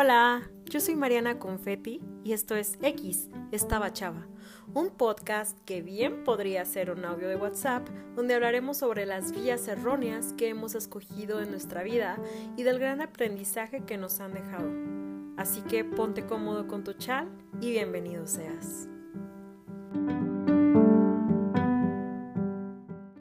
Hola, yo soy Mariana Confetti y esto es X, Estaba Chava, un podcast que bien podría ser un audio de WhatsApp donde hablaremos sobre las vías erróneas que hemos escogido en nuestra vida y del gran aprendizaje que nos han dejado. Así que ponte cómodo con tu chal y bienvenido seas.